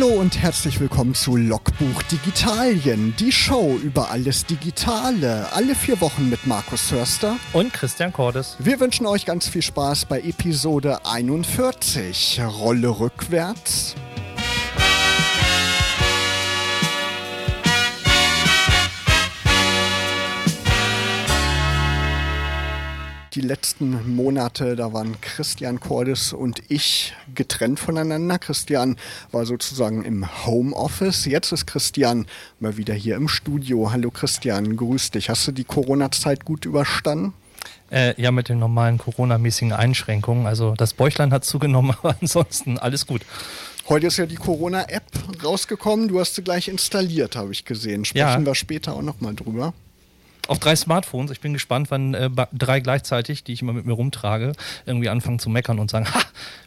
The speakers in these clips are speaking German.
Hallo und herzlich willkommen zu Logbuch Digitalien, die Show über alles Digitale, alle vier Wochen mit Markus Hörster und Christian Cordes. Wir wünschen euch ganz viel Spaß bei Episode 41, Rolle rückwärts. Die letzten Monate, da waren Christian Cordes und ich getrennt voneinander. Christian war sozusagen im Homeoffice. Jetzt ist Christian mal wieder hier im Studio. Hallo Christian, grüß dich. Hast du die Corona-Zeit gut überstanden? Äh, ja, mit den normalen Corona-mäßigen Einschränkungen. Also das Bäuchlein hat zugenommen, aber ansonsten alles gut. Heute ist ja die Corona-App rausgekommen. Du hast sie gleich installiert, habe ich gesehen. Sprechen ja. wir später auch nochmal drüber auf drei Smartphones. Ich bin gespannt, wann äh, drei gleichzeitig, die ich immer mit mir rumtrage, irgendwie anfangen zu meckern und sagen, ha,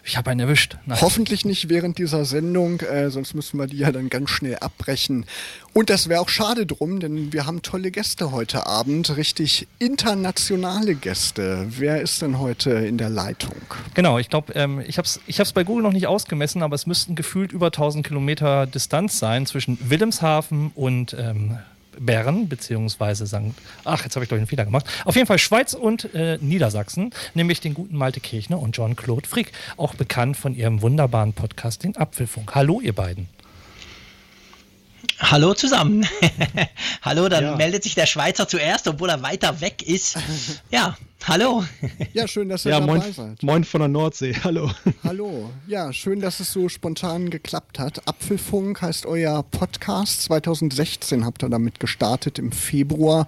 ich habe einen erwischt. Nein. Hoffentlich nicht während dieser Sendung, äh, sonst müssen wir die ja dann ganz schnell abbrechen. Und das wäre auch schade drum, denn wir haben tolle Gäste heute Abend, richtig internationale Gäste. Wer ist denn heute in der Leitung? Genau, ich glaube, ähm, ich habe es ich bei Google noch nicht ausgemessen, aber es müssten gefühlt über 1000 Kilometer Distanz sein zwischen Wilhelmshaven und ähm, Bern, beziehungsweise St. Ach, jetzt habe ich doch einen Fehler gemacht. Auf jeden Fall Schweiz und äh, Niedersachsen, nämlich den guten Malte Kirchner und John-Claude Frick, auch bekannt von ihrem wunderbaren Podcast, den Apfelfunk. Hallo, ihr beiden. Hallo zusammen. hallo, dann ja. meldet sich der Schweizer zuerst, obwohl er weiter weg ist. Ja, hallo. Ja, schön, dass ihr ja, dabei moin, seid. Moin von der Nordsee, hallo. Hallo. Ja, schön, dass es so spontan geklappt hat. Apfelfunk heißt euer Podcast. 2016 habt ihr damit gestartet, im Februar.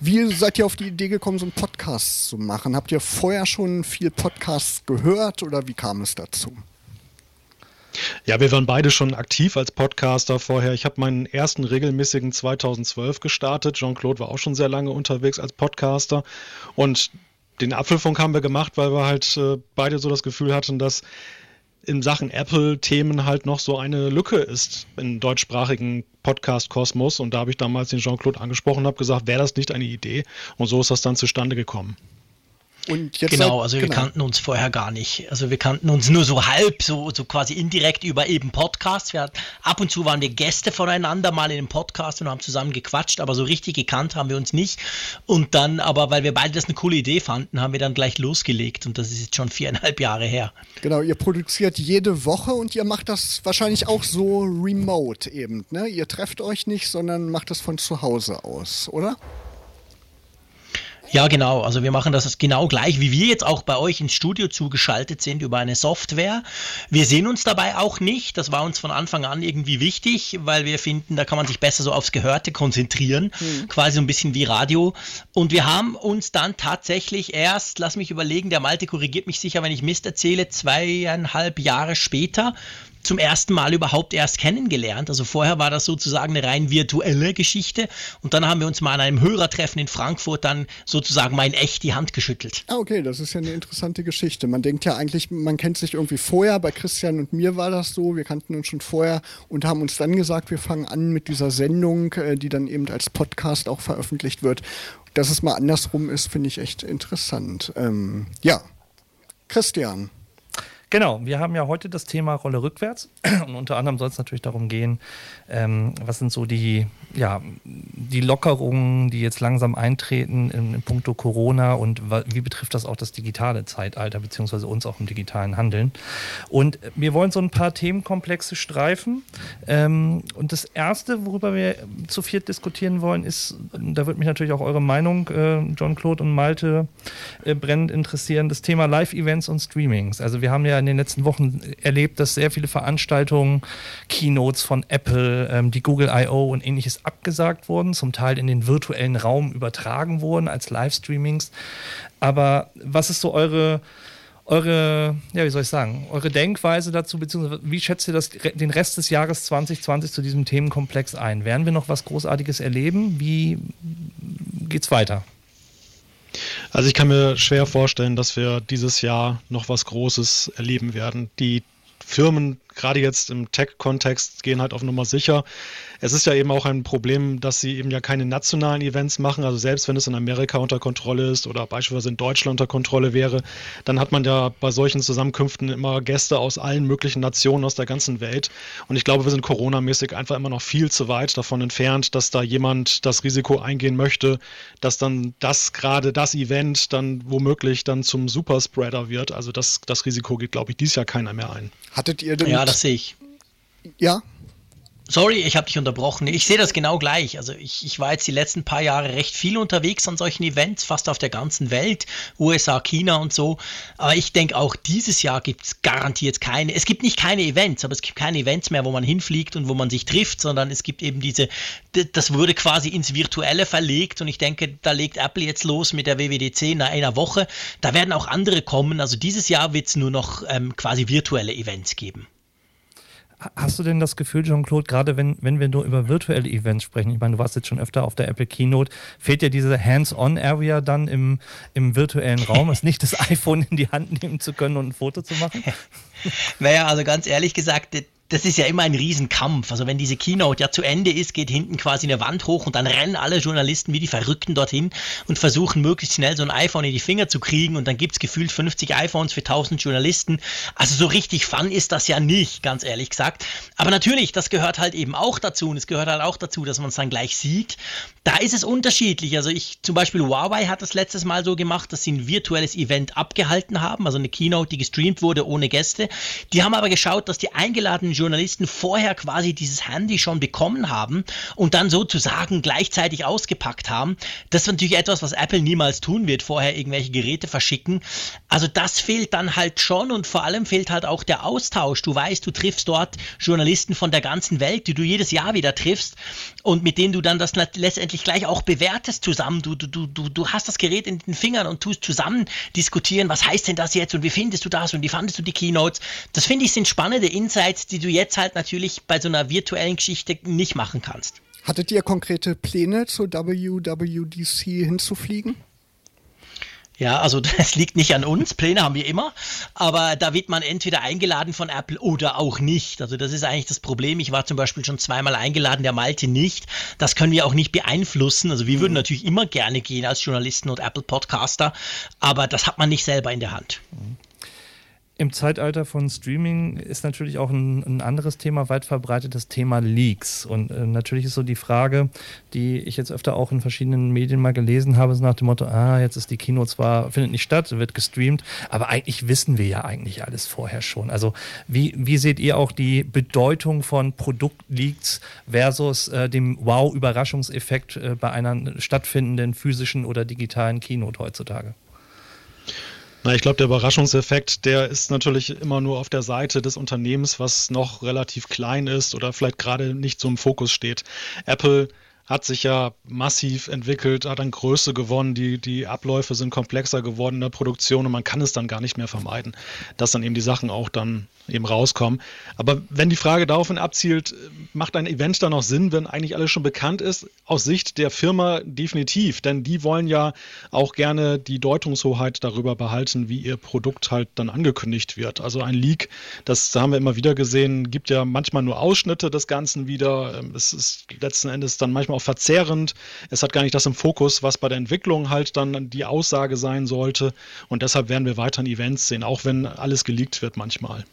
Wie seid ihr auf die Idee gekommen, so einen Podcast zu machen? Habt ihr vorher schon viel Podcasts gehört oder wie kam es dazu? Ja, wir waren beide schon aktiv als Podcaster vorher. Ich habe meinen ersten regelmäßigen 2012 gestartet. Jean-Claude war auch schon sehr lange unterwegs als Podcaster. Und den Apfelfunk haben wir gemacht, weil wir halt äh, beide so das Gefühl hatten, dass in Sachen Apple-Themen halt noch so eine Lücke ist im deutschsprachigen Podcast-Kosmos. Und da habe ich damals den Jean-Claude angesprochen und habe gesagt, wäre das nicht eine Idee? Und so ist das dann zustande gekommen genau, also genau. wir kannten uns vorher gar nicht. Also wir kannten uns nur so halb, so, so quasi indirekt über eben Podcasts. Wir, ab und zu waren wir Gäste voneinander mal in einem Podcast und haben zusammen gequatscht, aber so richtig gekannt haben wir uns nicht. Und dann, aber weil wir beide das eine coole Idee fanden, haben wir dann gleich losgelegt und das ist jetzt schon viereinhalb Jahre her. Genau, ihr produziert jede Woche und ihr macht das wahrscheinlich auch so remote eben. Ne? Ihr trefft euch nicht, sondern macht das von zu Hause aus, oder? Ja, genau. Also wir machen das genau gleich, wie wir jetzt auch bei euch ins Studio zugeschaltet sind über eine Software. Wir sehen uns dabei auch nicht. Das war uns von Anfang an irgendwie wichtig, weil wir finden, da kann man sich besser so aufs Gehörte konzentrieren. Mhm. Quasi so ein bisschen wie Radio. Und wir haben uns dann tatsächlich erst, lass mich überlegen, der Malte korrigiert mich sicher, wenn ich Mist erzähle, zweieinhalb Jahre später zum ersten Mal überhaupt erst kennengelernt. Also vorher war das sozusagen eine rein virtuelle Geschichte und dann haben wir uns mal an einem Hörertreffen in Frankfurt dann sozusagen mal in echt die Hand geschüttelt. Ah, okay, das ist ja eine interessante Geschichte. Man denkt ja eigentlich, man kennt sich irgendwie vorher. Bei Christian und mir war das so. Wir kannten uns schon vorher und haben uns dann gesagt, wir fangen an mit dieser Sendung, äh, die dann eben als Podcast auch veröffentlicht wird. Dass es mal andersrum ist, finde ich echt interessant. Ähm, ja, Christian. Genau, wir haben ja heute das Thema Rolle rückwärts und unter anderem soll es natürlich darum gehen, ähm, was sind so die, ja, die Lockerungen, die jetzt langsam eintreten in, in puncto Corona und wie betrifft das auch das digitale Zeitalter beziehungsweise uns auch im digitalen Handeln. Und wir wollen so ein paar Themenkomplexe streifen ähm, und das erste, worüber wir zu viert diskutieren wollen, ist, da wird mich natürlich auch eure Meinung, äh, John Claude und Malte, äh, brennend interessieren, das Thema Live-Events und Streamings. Also wir haben ja in den letzten Wochen erlebt, dass sehr viele Veranstaltungen, Keynotes von Apple, ähm, die Google I.O. und ähnliches abgesagt wurden, zum Teil in den virtuellen Raum übertragen wurden als Livestreamings. Aber was ist so eure eure, ja, wie soll ich sagen, eure Denkweise dazu, beziehungsweise wie schätzt ihr das, den Rest des Jahres 2020 zu diesem Themenkomplex ein? Werden wir noch was Großartiges erleben? Wie geht's weiter? Also ich kann mir schwer vorstellen, dass wir dieses Jahr noch was Großes erleben werden. Die Firmen gerade jetzt im Tech-Kontext gehen halt auf Nummer sicher. Es ist ja eben auch ein Problem, dass sie eben ja keine nationalen Events machen. Also selbst wenn es in Amerika unter Kontrolle ist oder beispielsweise in Deutschland unter Kontrolle wäre, dann hat man ja bei solchen Zusammenkünften immer Gäste aus allen möglichen Nationen aus der ganzen Welt. Und ich glaube, wir sind coronamäßig einfach immer noch viel zu weit davon entfernt, dass da jemand das Risiko eingehen möchte, dass dann das gerade das Event dann womöglich dann zum Superspreader wird. Also das, das Risiko geht, glaube ich, dieses Jahr keiner mehr ein. Hattet ihr denn. Ja, das sehe ich. Ja, Sorry, ich habe dich unterbrochen. Ich sehe das genau gleich. Also ich, ich war jetzt die letzten paar Jahre recht viel unterwegs an solchen Events, fast auf der ganzen Welt, USA, China und so. Aber ich denke auch dieses Jahr gibt es garantiert keine. Es gibt nicht keine Events, aber es gibt keine Events mehr, wo man hinfliegt und wo man sich trifft, sondern es gibt eben diese, das wurde quasi ins Virtuelle verlegt und ich denke, da legt Apple jetzt los mit der WWDC in einer Woche. Da werden auch andere kommen. Also dieses Jahr wird es nur noch ähm, quasi virtuelle Events geben. Hast du denn das Gefühl, Jean-Claude, gerade wenn, wenn wir nur über virtuelle Events sprechen, ich meine, du warst jetzt schon öfter auf der Apple Keynote, fehlt dir diese Hands-on-Area dann im, im virtuellen Raum, es nicht das iPhone in die Hand nehmen zu können und ein Foto zu machen? naja, also ganz ehrlich gesagt, das ist ja immer ein Riesenkampf. Also wenn diese Keynote ja zu Ende ist, geht hinten quasi eine Wand hoch und dann rennen alle Journalisten wie die Verrückten dorthin und versuchen möglichst schnell so ein iPhone in die Finger zu kriegen und dann gibt es gefühlt 50 iPhones für 1000 Journalisten. Also so richtig fun ist das ja nicht, ganz ehrlich gesagt. Aber natürlich, das gehört halt eben auch dazu und es gehört halt auch dazu, dass man es dann gleich sieht. Da ist es unterschiedlich. Also ich zum Beispiel Huawei hat das letztes Mal so gemacht, dass sie ein virtuelles Event abgehalten haben, also eine Keynote, die gestreamt wurde ohne Gäste. Die haben aber geschaut, dass die eingeladenen Journalisten vorher quasi dieses Handy schon bekommen haben und dann sozusagen gleichzeitig ausgepackt haben. Das ist natürlich etwas, was Apple niemals tun wird, vorher irgendwelche Geräte verschicken. Also das fehlt dann halt schon und vor allem fehlt halt auch der Austausch. Du weißt, du triffst dort Journalisten von der ganzen Welt, die du jedes Jahr wieder triffst und mit denen du dann das letztendlich gleich auch bewertest zusammen. Du, du, du, du hast das Gerät in den Fingern und tust zusammen diskutieren, was heißt denn das jetzt und wie findest du das und wie fandest du die Keynotes. Das finde ich sind spannende Insights, die du jetzt halt natürlich bei so einer virtuellen Geschichte nicht machen kannst. Hattet ihr konkrete Pläne zur WWDC hinzufliegen? Ja, also das liegt nicht an uns, Pläne haben wir immer, aber da wird man entweder eingeladen von Apple oder auch nicht. Also das ist eigentlich das Problem. Ich war zum Beispiel schon zweimal eingeladen, der Malte nicht. Das können wir auch nicht beeinflussen. Also wir würden mhm. natürlich immer gerne gehen als Journalisten und Apple Podcaster, aber das hat man nicht selber in der Hand. Mhm. Im Zeitalter von Streaming ist natürlich auch ein, ein anderes Thema weit verbreitet, das Thema Leaks. Und äh, natürlich ist so die Frage, die ich jetzt öfter auch in verschiedenen Medien mal gelesen habe, ist nach dem Motto, ah, jetzt ist die Kino zwar, findet nicht statt, wird gestreamt, aber eigentlich wissen wir ja eigentlich alles vorher schon. Also wie, wie seht ihr auch die Bedeutung von Produktleaks versus äh, dem Wow-Überraschungseffekt äh, bei einer stattfindenden physischen oder digitalen Keynote heutzutage? Na, ich glaube, der Überraschungseffekt, der ist natürlich immer nur auf der Seite des Unternehmens, was noch relativ klein ist oder vielleicht gerade nicht so im Fokus steht. Apple hat sich ja massiv entwickelt, hat an Größe gewonnen, die, die Abläufe sind komplexer geworden in der Produktion und man kann es dann gar nicht mehr vermeiden, dass dann eben die Sachen auch dann eben rauskommen. Aber wenn die Frage daraufhin abzielt, macht ein Event dann noch Sinn, wenn eigentlich alles schon bekannt ist? Aus Sicht der Firma definitiv, denn die wollen ja auch gerne die Deutungshoheit darüber behalten, wie ihr Produkt halt dann angekündigt wird. Also ein Leak, das haben wir immer wieder gesehen, gibt ja manchmal nur Ausschnitte des Ganzen wieder. Es ist letzten Endes dann manchmal auch verzehrend. Es hat gar nicht das im Fokus, was bei der Entwicklung halt dann die Aussage sein sollte. Und deshalb werden wir weiterhin Events sehen, auch wenn alles geleakt wird manchmal.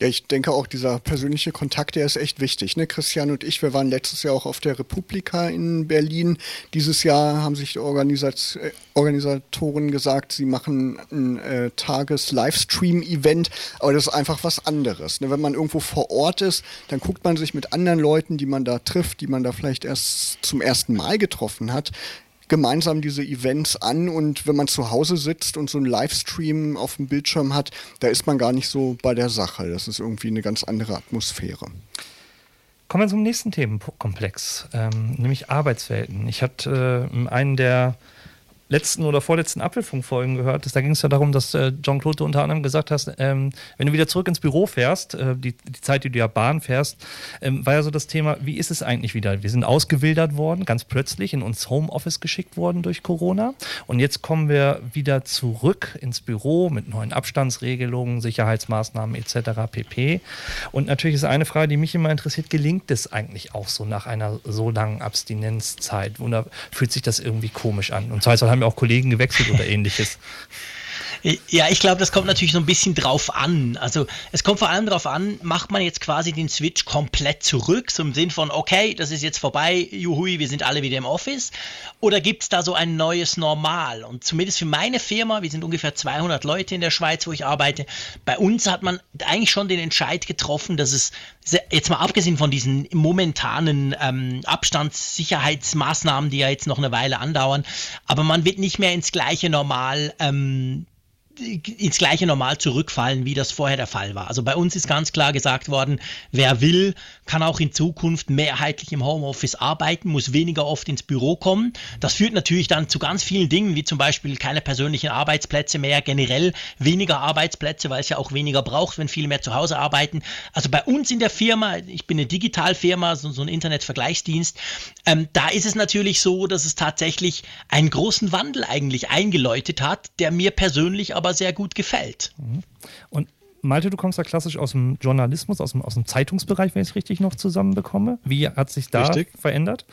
Ja, ich denke auch, dieser persönliche Kontakt, der ist echt wichtig. Ne? Christian und ich, wir waren letztes Jahr auch auf der Republika in Berlin. Dieses Jahr haben sich die Organisat äh, Organisatoren gesagt, sie machen ein äh, Tages-Livestream-Event, aber das ist einfach was anderes. Ne? Wenn man irgendwo vor Ort ist, dann guckt man sich mit anderen Leuten, die man da trifft, die man da vielleicht erst zum ersten Mal getroffen hat, gemeinsam diese Events an und wenn man zu Hause sitzt und so einen Livestream auf dem Bildschirm hat, da ist man gar nicht so bei der Sache. Das ist irgendwie eine ganz andere Atmosphäre. Kommen wir zum nächsten Themenkomplex, ähm, nämlich Arbeitswelten. Ich hatte äh, einen der letzten oder vorletzten Apfelfunkfolgen gehört da ging es ja darum, dass äh, Jean-Claude unter anderem gesagt hast, ähm, wenn du wieder zurück ins Büro fährst, äh, die, die Zeit, die du ja Bahn fährst, ähm, war ja so das Thema, wie ist es eigentlich wieder? Wir sind ausgewildert worden, ganz plötzlich in uns Homeoffice geschickt worden durch Corona und jetzt kommen wir wieder zurück ins Büro mit neuen Abstandsregelungen, Sicherheitsmaßnahmen etc. pp. Und natürlich ist eine Frage, die mich immer interessiert, gelingt es eigentlich auch so nach einer so langen Abstinenzzeit? Oder fühlt sich das irgendwie komisch an? Und zwar haben ja auch Kollegen gewechselt oder ähnliches. Ja, ich glaube, das kommt natürlich so ein bisschen drauf an. Also es kommt vor allem darauf an, macht man jetzt quasi den Switch komplett zurück, so im Sinn von, okay, das ist jetzt vorbei, juhui, wir sind alle wieder im Office, oder gibt es da so ein neues Normal? Und zumindest für meine Firma, wir sind ungefähr 200 Leute in der Schweiz, wo ich arbeite, bei uns hat man eigentlich schon den Entscheid getroffen, dass es, jetzt mal abgesehen von diesen momentanen ähm, Abstandssicherheitsmaßnahmen, die ja jetzt noch eine Weile andauern, aber man wird nicht mehr ins gleiche Normal ähm, ins gleiche Normal zurückfallen, wie das vorher der Fall war. Also bei uns ist ganz klar gesagt worden, wer will, kann auch in Zukunft mehrheitlich im Homeoffice arbeiten, muss weniger oft ins Büro kommen. Das führt natürlich dann zu ganz vielen Dingen, wie zum Beispiel keine persönlichen Arbeitsplätze mehr, generell weniger Arbeitsplätze, weil es ja auch weniger braucht, wenn viele mehr zu Hause arbeiten. Also bei uns in der Firma, ich bin eine Digitalfirma, so, so ein Internetvergleichsdienst, ähm, da ist es natürlich so, dass es tatsächlich einen großen Wandel eigentlich eingeläutet hat, der mir persönlich aber sehr gut gefällt. Mhm. Und Malte, du kommst ja klassisch aus dem Journalismus, aus dem, aus dem Zeitungsbereich, wenn ich es richtig noch zusammenbekomme. Wie hat sich da richtig. verändert?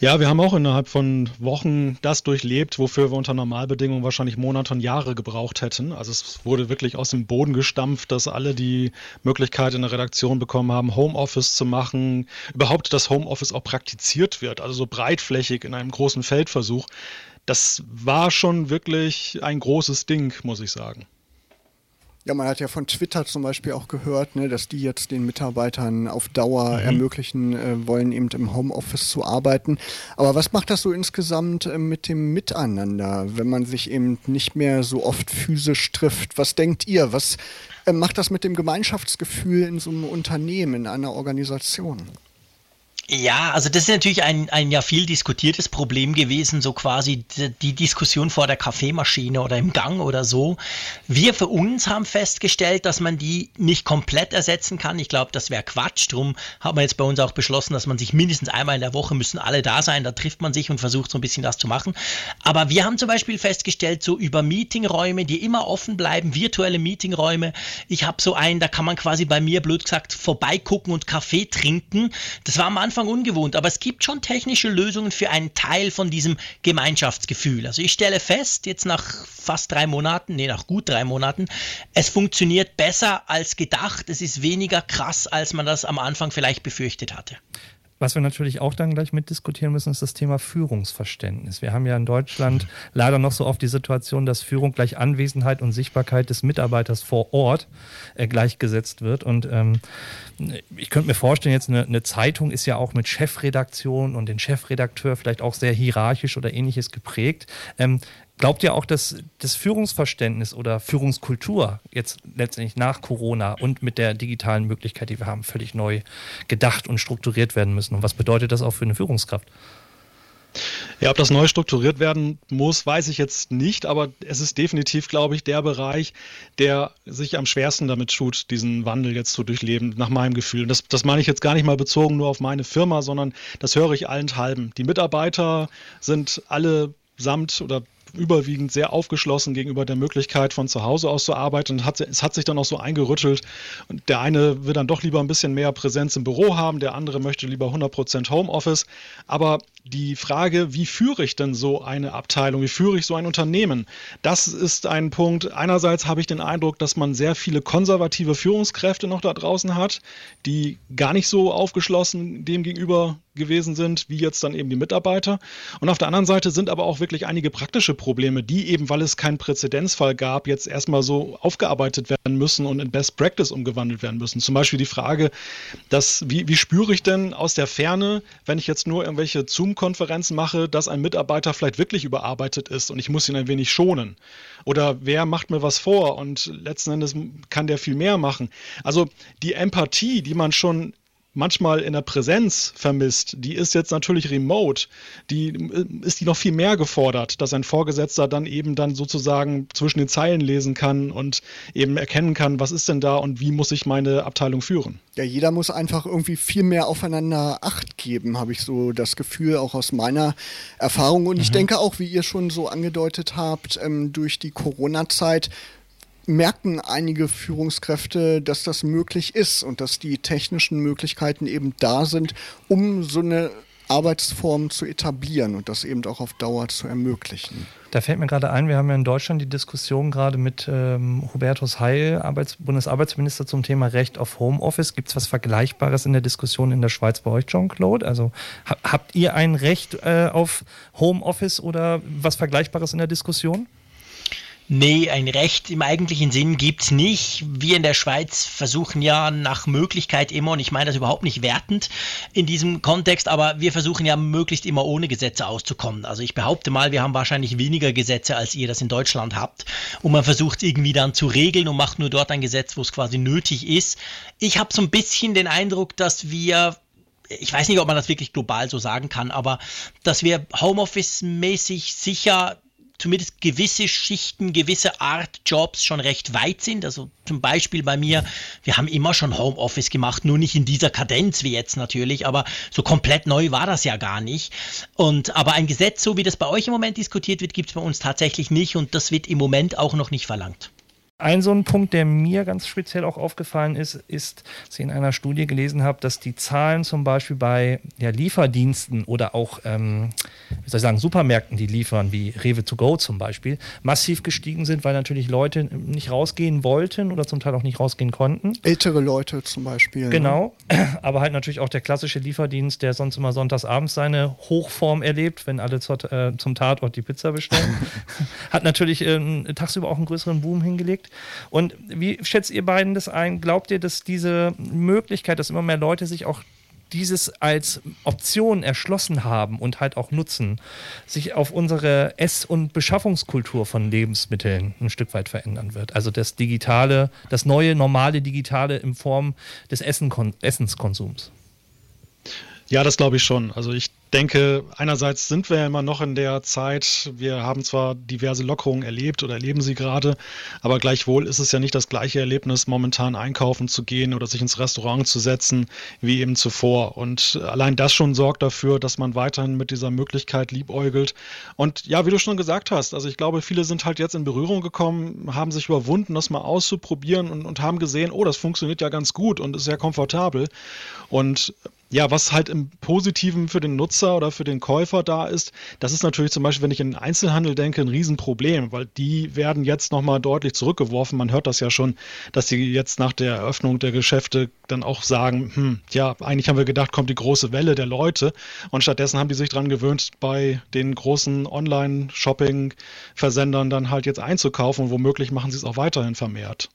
Ja, wir haben auch innerhalb von Wochen das durchlebt, wofür wir unter Normalbedingungen wahrscheinlich Monate und Jahre gebraucht hätten. Also es wurde wirklich aus dem Boden gestampft, dass alle die Möglichkeit in der Redaktion bekommen haben, Homeoffice zu machen, überhaupt das Homeoffice auch praktiziert wird, also so breitflächig in einem großen Feldversuch. Das war schon wirklich ein großes Ding, muss ich sagen. Ja, man hat ja von Twitter zum Beispiel auch gehört, ne, dass die jetzt den Mitarbeitern auf Dauer mhm. ermöglichen äh, wollen, eben im Homeoffice zu arbeiten. Aber was macht das so insgesamt äh, mit dem Miteinander, wenn man sich eben nicht mehr so oft physisch trifft? Was denkt ihr? Was äh, macht das mit dem Gemeinschaftsgefühl in so einem Unternehmen, in einer Organisation? Ja, also das ist natürlich ein, ein ja viel diskutiertes Problem gewesen, so quasi die, Diskussion vor der Kaffeemaschine oder im Gang oder so. Wir für uns haben festgestellt, dass man die nicht komplett ersetzen kann. Ich glaube, das wäre Quatsch. Drum hat man jetzt bei uns auch beschlossen, dass man sich mindestens einmal in der Woche müssen alle da sein. Da trifft man sich und versucht so ein bisschen das zu machen. Aber wir haben zum Beispiel festgestellt, so über Meetingräume, die immer offen bleiben, virtuelle Meetingräume. Ich habe so einen, da kann man quasi bei mir blöd gesagt vorbeigucken und Kaffee trinken. Das war am Anfang Anfang ungewohnt, aber es gibt schon technische Lösungen für einen Teil von diesem Gemeinschaftsgefühl. Also ich stelle fest, jetzt nach fast drei Monaten, nee, nach gut drei Monaten, es funktioniert besser als gedacht. Es ist weniger krass, als man das am Anfang vielleicht befürchtet hatte. Was wir natürlich auch dann gleich mitdiskutieren müssen, ist das Thema Führungsverständnis. Wir haben ja in Deutschland leider noch so oft die Situation, dass Führung gleich Anwesenheit und Sichtbarkeit des Mitarbeiters vor Ort äh, gleichgesetzt wird. Und ähm, ich könnte mir vorstellen, jetzt eine, eine, Zeitung ist ja auch mit Chefredaktion und den Chefredakteur vielleicht auch sehr hierarchisch oder ähnliches geprägt. Ähm, Glaubt ihr auch, dass das Führungsverständnis oder Führungskultur jetzt letztendlich nach Corona und mit der digitalen Möglichkeit, die wir haben, völlig neu gedacht und strukturiert werden müssen? Und was bedeutet das auch für eine Führungskraft? Ja, ob das neu strukturiert werden muss, weiß ich jetzt nicht, aber es ist definitiv, glaube ich, der Bereich, der sich am schwersten damit tut, diesen Wandel jetzt zu durchleben, nach meinem Gefühl. Das, das meine ich jetzt gar nicht mal bezogen nur auf meine Firma, sondern das höre ich allenthalben. Die Mitarbeiter sind alle samt oder überwiegend sehr aufgeschlossen gegenüber der Möglichkeit, von zu Hause aus zu arbeiten. Und hat, es hat sich dann auch so eingerüttelt. Und der eine will dann doch lieber ein bisschen mehr Präsenz im Büro haben, der andere möchte lieber 100% Homeoffice. Aber die Frage, wie führe ich denn so eine Abteilung, wie führe ich so ein Unternehmen, das ist ein Punkt. Einerseits habe ich den Eindruck, dass man sehr viele konservative Führungskräfte noch da draußen hat, die gar nicht so aufgeschlossen dem gegenüber gewesen sind, wie jetzt dann eben die Mitarbeiter. Und auf der anderen Seite sind aber auch wirklich einige praktische Probleme, die eben, weil es keinen Präzedenzfall gab, jetzt erstmal so aufgearbeitet werden müssen und in Best Practice umgewandelt werden müssen. Zum Beispiel die Frage, dass, wie, wie spüre ich denn aus der Ferne, wenn ich jetzt nur irgendwelche Zoom-Konferenzen mache, dass ein Mitarbeiter vielleicht wirklich überarbeitet ist und ich muss ihn ein wenig schonen? Oder wer macht mir was vor und letzten Endes kann der viel mehr machen? Also die Empathie, die man schon manchmal in der Präsenz vermisst, die ist jetzt natürlich remote. Die äh, ist die noch viel mehr gefordert, dass ein Vorgesetzter dann eben dann sozusagen zwischen den Zeilen lesen kann und eben erkennen kann, was ist denn da und wie muss ich meine Abteilung führen. Ja, jeder muss einfach irgendwie viel mehr aufeinander Acht geben, habe ich so das Gefühl, auch aus meiner Erfahrung. Und mhm. ich denke auch, wie ihr schon so angedeutet habt, ähm, durch die Corona-Zeit merken einige Führungskräfte, dass das möglich ist und dass die technischen Möglichkeiten eben da sind, um so eine Arbeitsform zu etablieren und das eben auch auf Dauer zu ermöglichen. Da fällt mir gerade ein, wir haben ja in Deutschland die Diskussion gerade mit ähm, Hubertus Heil, Arbeits Bundesarbeitsminister zum Thema Recht auf Homeoffice. Gibt es was Vergleichbares in der Diskussion in der Schweiz bei euch, Jean-Claude? Also ha habt ihr ein Recht äh, auf Homeoffice oder was Vergleichbares in der Diskussion? Nee, ein Recht im eigentlichen Sinn gibt's nicht. Wir in der Schweiz versuchen ja nach Möglichkeit immer, und ich meine das überhaupt nicht wertend in diesem Kontext, aber wir versuchen ja möglichst immer ohne Gesetze auszukommen. Also ich behaupte mal, wir haben wahrscheinlich weniger Gesetze, als ihr das in Deutschland habt. Und man versucht irgendwie dann zu regeln und macht nur dort ein Gesetz, wo es quasi nötig ist. Ich habe so ein bisschen den Eindruck, dass wir ich weiß nicht, ob man das wirklich global so sagen kann, aber dass wir Homeoffice-mäßig sicher zumindest gewisse Schichten, gewisse Art Jobs schon recht weit sind. Also zum Beispiel bei mir, wir haben immer schon Homeoffice gemacht, nur nicht in dieser Kadenz wie jetzt natürlich, aber so komplett neu war das ja gar nicht. Und aber ein Gesetz, so wie das bei euch im Moment diskutiert wird, gibt es bei uns tatsächlich nicht und das wird im Moment auch noch nicht verlangt. Ein so ein Punkt, der mir ganz speziell auch aufgefallen ist, ist, dass ich in einer Studie gelesen habe, dass die Zahlen zum Beispiel bei ja, Lieferdiensten oder auch, ähm, wie soll ich sagen, Supermärkten, die liefern, wie Rewe to go zum Beispiel, massiv gestiegen sind, weil natürlich Leute nicht rausgehen wollten oder zum Teil auch nicht rausgehen konnten. Ältere Leute zum Beispiel. Ne? Genau, ne? aber halt natürlich auch der klassische Lieferdienst, der sonst immer sonntagsabends seine Hochform erlebt, wenn alle zur, äh, zum Tatort die Pizza bestellen, hat natürlich äh, tagsüber auch einen größeren Boom hingelegt. Und wie schätzt ihr beiden das ein? Glaubt ihr, dass diese Möglichkeit, dass immer mehr Leute sich auch dieses als Option erschlossen haben und halt auch nutzen, sich auf unsere Ess- und Beschaffungskultur von Lebensmitteln ein Stück weit verändern wird. Also das digitale, das neue normale digitale in Form des Essen Essenskonsums. Ja, das glaube ich schon. Also ich denke, einerseits sind wir ja immer noch in der Zeit, wir haben zwar diverse Lockerungen erlebt oder erleben sie gerade, aber gleichwohl ist es ja nicht das gleiche Erlebnis, momentan einkaufen zu gehen oder sich ins Restaurant zu setzen, wie eben zuvor. Und allein das schon sorgt dafür, dass man weiterhin mit dieser Möglichkeit liebäugelt. Und ja, wie du schon gesagt hast, also ich glaube, viele sind halt jetzt in Berührung gekommen, haben sich überwunden, das mal auszuprobieren und, und haben gesehen, oh, das funktioniert ja ganz gut und ist sehr komfortabel. Und ja, was halt im Positiven für den Nutzer oder für den Käufer da ist, das ist natürlich zum Beispiel, wenn ich in den Einzelhandel denke, ein Riesenproblem, weil die werden jetzt nochmal deutlich zurückgeworfen. Man hört das ja schon, dass sie jetzt nach der Eröffnung der Geschäfte dann auch sagen, hm, ja, eigentlich haben wir gedacht, kommt die große Welle der Leute und stattdessen haben die sich dran gewöhnt, bei den großen Online-Shopping-Versendern dann halt jetzt einzukaufen und womöglich machen sie es auch weiterhin vermehrt.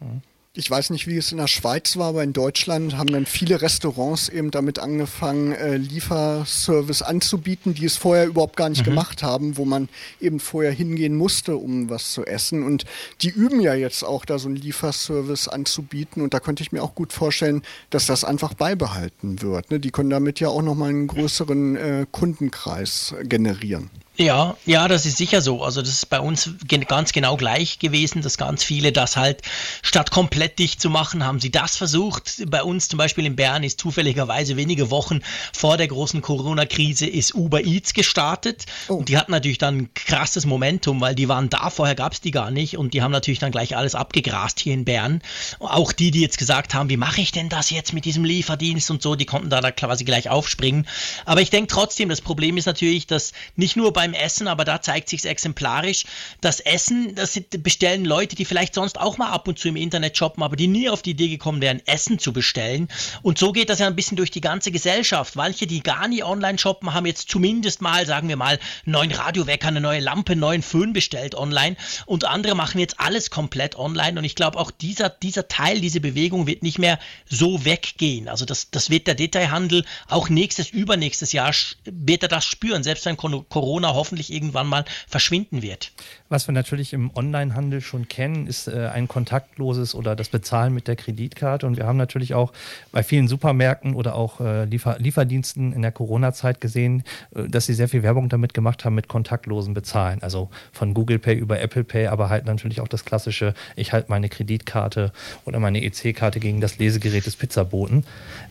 Mhm ich weiß nicht, wie es in der Schweiz war, aber in Deutschland haben dann viele Restaurants eben damit angefangen, äh, Lieferservice anzubieten, die es vorher überhaupt gar nicht mhm. gemacht haben, wo man eben vorher hingehen musste, um was zu essen. Und die üben ja jetzt auch, da so einen Lieferservice anzubieten. Und da könnte ich mir auch gut vorstellen, dass das einfach beibehalten wird. Ne? Die können damit ja auch nochmal einen größeren äh, Kundenkreis generieren. Ja, ja, das ist sicher so. Also das ist bei uns ganz genau gleich gewesen, dass ganz viele das halt statt komplett dicht zu machen, haben sie das versucht. Bei uns zum Beispiel in Bern ist zufälligerweise wenige Wochen vor der großen Corona-Krise ist Uber Eats gestartet oh. und die hatten natürlich dann ein krasses Momentum, weil die waren da, vorher gab es die gar nicht und die haben natürlich dann gleich alles abgegrast hier in Bern. Auch die, die jetzt gesagt haben, wie mache ich denn das jetzt mit diesem Lieferdienst und so, die konnten da quasi gleich aufspringen. Aber ich denke trotzdem, das Problem ist natürlich, dass nicht nur beim beim Essen, aber da zeigt sich exemplarisch. Das Essen, das bestellen Leute, die vielleicht sonst auch mal ab und zu im Internet shoppen, aber die nie auf die Idee gekommen wären, Essen zu bestellen. Und so geht das ja ein bisschen durch die ganze Gesellschaft. Manche, die gar nie online shoppen, haben jetzt zumindest mal, sagen wir mal, einen neuen Radiowecker, eine neue Lampe, einen neuen Föhn bestellt online. Und andere machen jetzt alles komplett online. Und ich glaube, auch dieser, dieser Teil, diese Bewegung wird nicht mehr so weggehen. Also das, das wird der Detailhandel auch nächstes, übernächstes Jahr wird er das spüren, selbst wenn Corona Corona hoffentlich irgendwann mal verschwinden wird. Was wir natürlich im Onlinehandel schon kennen, ist äh, ein kontaktloses oder das Bezahlen mit der Kreditkarte. Und wir haben natürlich auch bei vielen Supermärkten oder auch äh, Liefer Lieferdiensten in der Corona-Zeit gesehen, äh, dass sie sehr viel Werbung damit gemacht haben mit kontaktlosen Bezahlen. Also von Google Pay über Apple Pay, aber halt natürlich auch das klassische, ich halte meine Kreditkarte oder meine EC-Karte gegen das Lesegerät des Pizzaboten.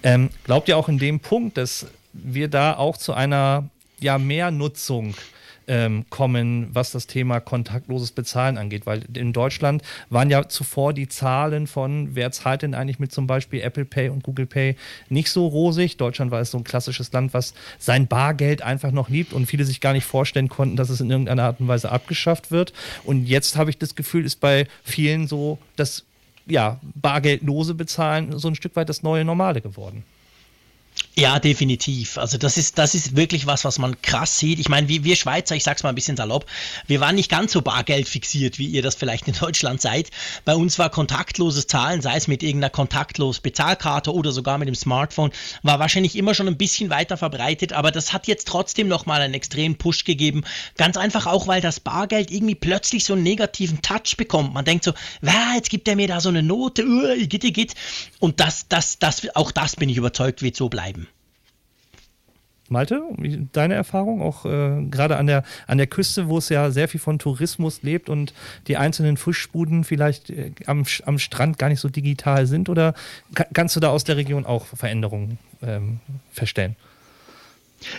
Ähm, glaubt ihr auch in dem Punkt, dass wir da auch zu einer ja, Mehrnutzung ähm, kommen, was das Thema kontaktloses Bezahlen angeht. Weil in Deutschland waren ja zuvor die Zahlen von, wer zahlt denn eigentlich mit zum Beispiel Apple Pay und Google Pay nicht so rosig. Deutschland war es so ein klassisches Land, was sein Bargeld einfach noch liebt und viele sich gar nicht vorstellen konnten, dass es in irgendeiner Art und Weise abgeschafft wird. Und jetzt habe ich das Gefühl, ist bei vielen so das ja, bargeldlose Bezahlen so ein Stück weit das neue Normale geworden. Ja, definitiv. Also das ist, das ist wirklich was, was man krass sieht. Ich meine, wir, wir Schweizer, ich sag's mal ein bisschen salopp, wir waren nicht ganz so Bargeld fixiert, wie ihr das vielleicht in Deutschland seid. Bei uns war kontaktloses Zahlen, sei es mit irgendeiner kontaktlos Bezahlkarte oder sogar mit dem Smartphone, war wahrscheinlich immer schon ein bisschen weiter verbreitet, aber das hat jetzt trotzdem nochmal einen extremen Push gegeben. Ganz einfach auch, weil das Bargeld irgendwie plötzlich so einen negativen Touch bekommt. Man denkt so, jetzt gibt er mir da so eine Note, uh, geht, geht. Und das, das, das, auch das bin ich überzeugt, wird so bleiben. Malte, deine Erfahrung auch äh, gerade an der, an der Küste, wo es ja sehr viel von Tourismus lebt und die einzelnen Fischbuden vielleicht äh, am, am Strand gar nicht so digital sind? Oder kannst du da aus der Region auch Veränderungen ähm, feststellen?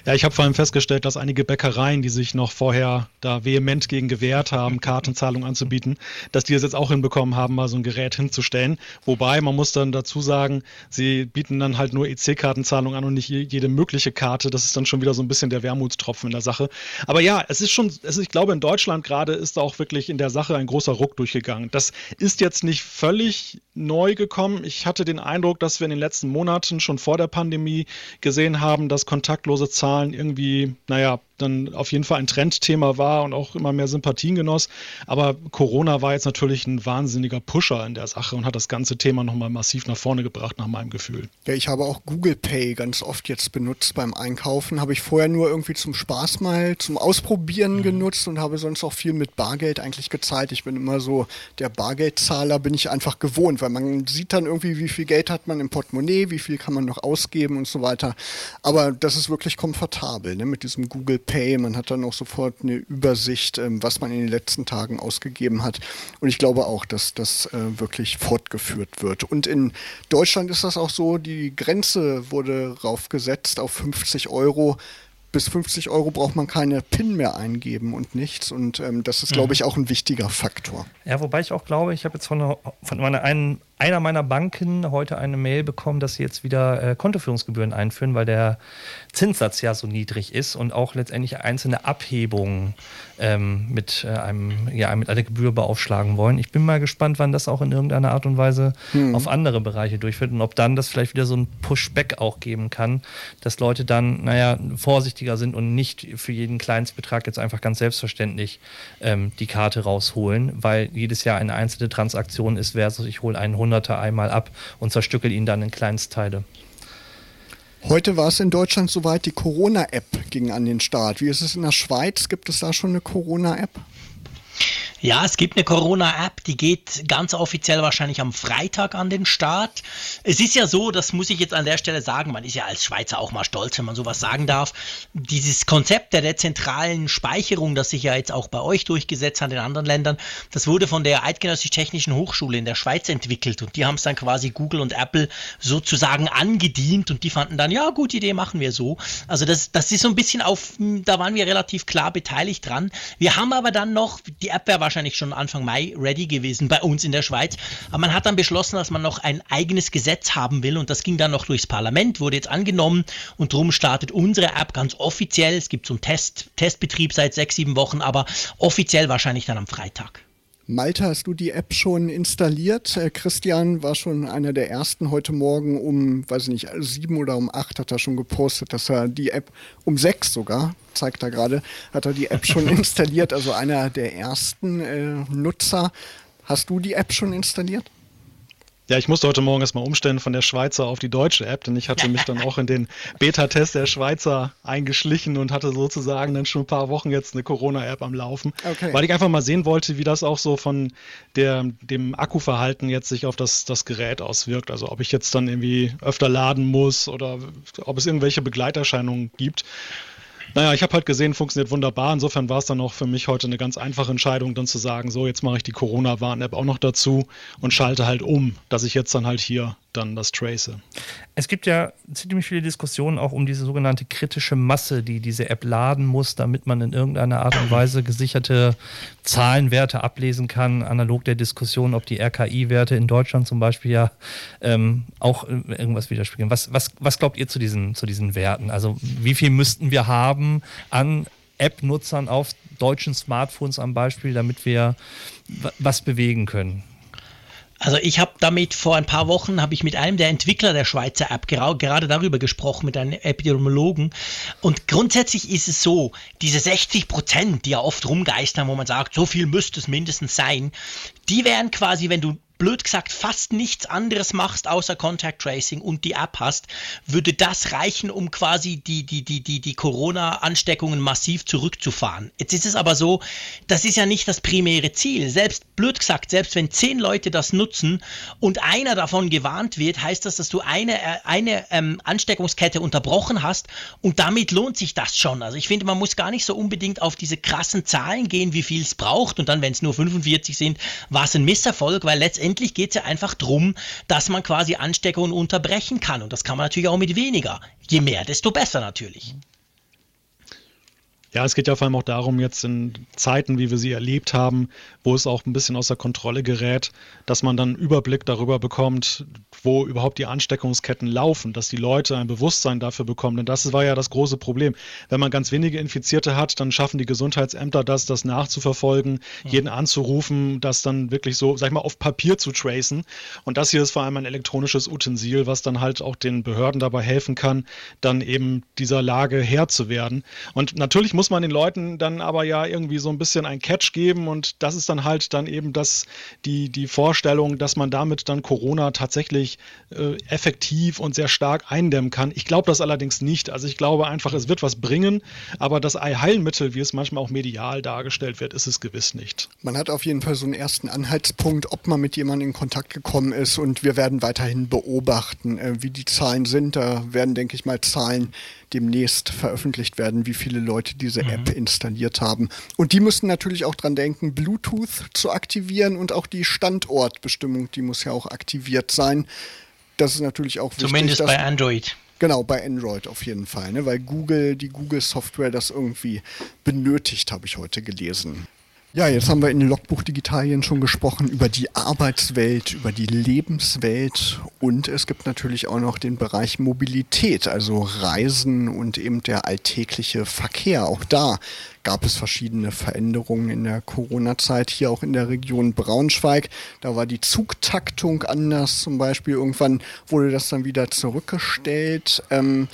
Ja, ich habe vor allem festgestellt, dass einige Bäckereien, die sich noch vorher da vehement gegen gewehrt haben, Kartenzahlung anzubieten, dass die es jetzt auch hinbekommen haben, mal so ein Gerät hinzustellen. Wobei, man muss dann dazu sagen, sie bieten dann halt nur EC-Kartenzahlung an und nicht jede mögliche Karte. Das ist dann schon wieder so ein bisschen der Wermutstropfen in der Sache. Aber ja, es ist schon, es ich glaube, in Deutschland gerade ist da auch wirklich in der Sache ein großer Ruck durchgegangen. Das ist jetzt nicht völlig neu gekommen. Ich hatte den Eindruck, dass wir in den letzten Monaten schon vor der Pandemie gesehen haben, dass kontaktlose Zahlen irgendwie, naja, dann auf jeden Fall ein Trendthema war und auch immer mehr Sympathien genoss. Aber Corona war jetzt natürlich ein wahnsinniger Pusher in der Sache und hat das ganze Thema nochmal massiv nach vorne gebracht, nach meinem Gefühl. Ja, ich habe auch Google Pay ganz oft jetzt benutzt beim Einkaufen. Habe ich vorher nur irgendwie zum Spaß mal, zum Ausprobieren mhm. genutzt und habe sonst auch viel mit Bargeld eigentlich gezahlt. Ich bin immer so, der Bargeldzahler bin ich einfach gewohnt, weil man sieht dann irgendwie, wie viel Geld hat man im Portemonnaie, wie viel kann man noch ausgeben und so weiter. Aber das ist wirklich komfortabel ne, mit diesem Google Pay. Pay. Man hat dann auch sofort eine Übersicht, ähm, was man in den letzten Tagen ausgegeben hat. Und ich glaube auch, dass das äh, wirklich fortgeführt wird. Und in Deutschland ist das auch so, die Grenze wurde raufgesetzt auf 50 Euro bis 50 Euro braucht man keine PIN mehr eingeben und nichts. Und ähm, das ist, glaube mhm. ich, auch ein wichtiger Faktor. Ja, wobei ich auch glaube, ich habe jetzt von, von meiner einen einer meiner Banken heute eine Mail bekommen, dass sie jetzt wieder äh, Kontoführungsgebühren einführen, weil der Zinssatz ja so niedrig ist und auch letztendlich einzelne Abhebungen ähm, mit, äh, einem, ja, mit einer Gebühr beaufschlagen wollen. Ich bin mal gespannt, wann das auch in irgendeiner Art und Weise hm. auf andere Bereiche durchführt und ob dann das vielleicht wieder so ein Pushback auch geben kann, dass Leute dann, naja, vorsichtiger sind und nicht für jeden Kleinstbetrag jetzt einfach ganz selbstverständlich ähm, die Karte rausholen, weil jedes Jahr eine einzelne Transaktion ist versus ich hole einen 100 Hunderter einmal ab und zerstückel ihn dann in Kleinstteile. Heute war es in Deutschland soweit, die Corona-App ging an den Start. Wie ist es in der Schweiz? Gibt es da schon eine Corona-App? Ja, es gibt eine Corona-App, die geht ganz offiziell wahrscheinlich am Freitag an den Start. Es ist ja so, das muss ich jetzt an der Stelle sagen, man ist ja als Schweizer auch mal stolz, wenn man sowas sagen darf. Dieses Konzept der dezentralen Speicherung, das sich ja jetzt auch bei euch durchgesetzt hat in anderen Ländern, das wurde von der Eidgenössisch-Technischen Hochschule in der Schweiz entwickelt und die haben es dann quasi Google und Apple sozusagen angedient und die fanden dann, ja, gute Idee, machen wir so. Also das, das ist so ein bisschen auf, da waren wir relativ klar beteiligt dran. Wir haben aber dann noch, die App wäre wahrscheinlich schon Anfang Mai ready gewesen bei uns in der Schweiz. Aber man hat dann beschlossen, dass man noch ein eigenes Gesetz haben will und das ging dann noch durchs Parlament, wurde jetzt angenommen und darum startet unsere App ganz offiziell. Es gibt so einen Test, Testbetrieb seit sechs, sieben Wochen, aber offiziell wahrscheinlich dann am Freitag. Malte, hast du die App schon installiert? Äh, Christian war schon einer der ersten heute Morgen um, weiß ich nicht, sieben oder um acht hat er schon gepostet, dass er die App um sechs sogar, zeigt er gerade, hat er die App schon installiert, also einer der ersten äh, Nutzer. Hast du die App schon installiert? Ja, ich musste heute Morgen erstmal umstellen von der Schweizer auf die deutsche App, denn ich hatte mich dann auch in den Beta-Test der Schweizer eingeschlichen und hatte sozusagen dann schon ein paar Wochen jetzt eine Corona-App am Laufen, okay. weil ich einfach mal sehen wollte, wie das auch so von der, dem Akkuverhalten jetzt sich auf das, das Gerät auswirkt. Also ob ich jetzt dann irgendwie öfter laden muss oder ob es irgendwelche Begleiterscheinungen gibt. Naja, ich habe halt gesehen, funktioniert wunderbar. Insofern war es dann auch für mich heute eine ganz einfache Entscheidung, dann zu sagen, so, jetzt mache ich die Corona-Warn-App auch noch dazu und schalte halt um, dass ich jetzt dann halt hier dann das trace. Es gibt ja ziemlich viele Diskussionen auch um diese sogenannte kritische Masse, die diese App laden muss, damit man in irgendeiner Art und Weise gesicherte Zahlenwerte ablesen kann, analog der Diskussion, ob die RKI-Werte in Deutschland zum Beispiel ja ähm, auch äh, irgendwas widerspiegeln. Was, was, was glaubt ihr zu diesen, zu diesen Werten? Also wie viel müssten wir haben an App-Nutzern auf deutschen Smartphones am Beispiel, damit wir was bewegen können? Also ich habe damit vor ein paar Wochen habe ich mit einem der Entwickler der Schweizer App gerade darüber gesprochen mit einem Epidemiologen und grundsätzlich ist es so, diese 60 Prozent, die ja oft rumgeistern, wo man sagt, so viel müsste es mindestens sein, die wären quasi, wenn du blöd gesagt fast nichts anderes machst außer Contact Tracing und die App hast, würde das reichen, um quasi die, die, die, die, die Corona-Ansteckungen massiv zurückzufahren. Jetzt ist es aber so, das ist ja nicht das primäre Ziel. Selbst blöd gesagt, selbst wenn zehn Leute das nutzen und einer davon gewarnt wird, heißt das, dass du eine, äh, eine ähm, Ansteckungskette unterbrochen hast und damit lohnt sich das schon. Also ich finde, man muss gar nicht so unbedingt auf diese krassen Zahlen gehen, wie viel es braucht und dann, wenn es nur 45 sind, war es ein Misserfolg, weil letztendlich letztendlich geht es ja einfach darum, dass man quasi Ansteckungen unterbrechen kann. Und das kann man natürlich auch mit weniger. Je mehr, desto besser natürlich. Ja, es geht ja vor allem auch darum, jetzt in Zeiten, wie wir sie erlebt haben, wo es auch ein bisschen außer Kontrolle gerät, dass man dann Überblick darüber bekommt, wo überhaupt die Ansteckungsketten laufen, dass die Leute ein Bewusstsein dafür bekommen. Denn das war ja das große Problem. Wenn man ganz wenige Infizierte hat, dann schaffen die Gesundheitsämter das, das nachzuverfolgen, ja. jeden anzurufen, das dann wirklich so, sag ich mal, auf Papier zu tracen. Und das hier ist vor allem ein elektronisches Utensil, was dann halt auch den Behörden dabei helfen kann, dann eben dieser Lage Herr zu werden. Und natürlich muss muss man den Leuten dann aber ja irgendwie so ein bisschen ein Catch geben und das ist dann halt dann eben das, die, die Vorstellung, dass man damit dann Corona tatsächlich äh, effektiv und sehr stark eindämmen kann. Ich glaube das allerdings nicht. Also ich glaube einfach, es wird was bringen, aber das Heilmittel, wie es manchmal auch medial dargestellt wird, ist es gewiss nicht. Man hat auf jeden Fall so einen ersten Anhaltspunkt, ob man mit jemandem in Kontakt gekommen ist und wir werden weiterhin beobachten, äh, wie die Zahlen sind. Da werden, denke ich mal, Zahlen demnächst veröffentlicht werden, wie viele Leute diese mhm. App installiert haben. Und die müssen natürlich auch dran denken, Bluetooth zu aktivieren und auch die Standortbestimmung, die muss ja auch aktiviert sein. Das ist natürlich auch wichtig. Zumindest bei Android. Genau, bei Android auf jeden Fall, ne? weil Google, die Google-Software das irgendwie benötigt, habe ich heute gelesen. Ja, jetzt haben wir in Logbuch Digitalien schon gesprochen über die Arbeitswelt, über die Lebenswelt und es gibt natürlich auch noch den Bereich Mobilität, also Reisen und eben der alltägliche Verkehr. Auch da gab es verschiedene Veränderungen in der Corona-Zeit, hier auch in der Region Braunschweig. Da war die Zugtaktung anders zum Beispiel. Irgendwann wurde das dann wieder zurückgestellt. Ähm,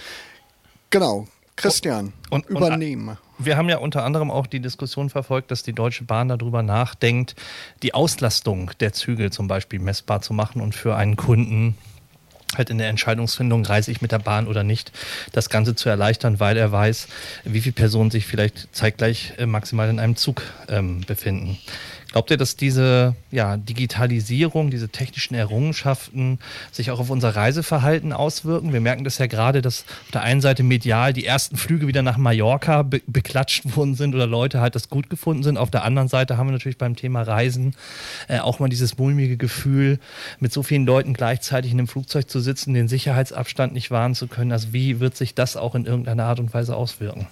genau, Christian, und, und, übernehmen wir haben ja unter anderem auch die Diskussion verfolgt, dass die Deutsche Bahn darüber nachdenkt, die Auslastung der Züge zum Beispiel messbar zu machen und für einen Kunden halt in der Entscheidungsfindung, reise ich mit der Bahn oder nicht, das Ganze zu erleichtern, weil er weiß, wie viele Personen sich vielleicht zeitgleich äh, maximal in einem Zug ähm, befinden. Glaubt ihr, dass diese ja, Digitalisierung, diese technischen Errungenschaften sich auch auf unser Reiseverhalten auswirken? Wir merken das ja gerade, dass auf der einen Seite medial die ersten Flüge wieder nach Mallorca be beklatscht worden sind oder Leute halt das gut gefunden sind. Auf der anderen Seite haben wir natürlich beim Thema Reisen äh, auch mal dieses mulmige Gefühl, mit so vielen Leuten gleichzeitig in einem Flugzeug zu sitzen, den Sicherheitsabstand nicht wahren zu können. Also wie wird sich das auch in irgendeiner Art und Weise auswirken?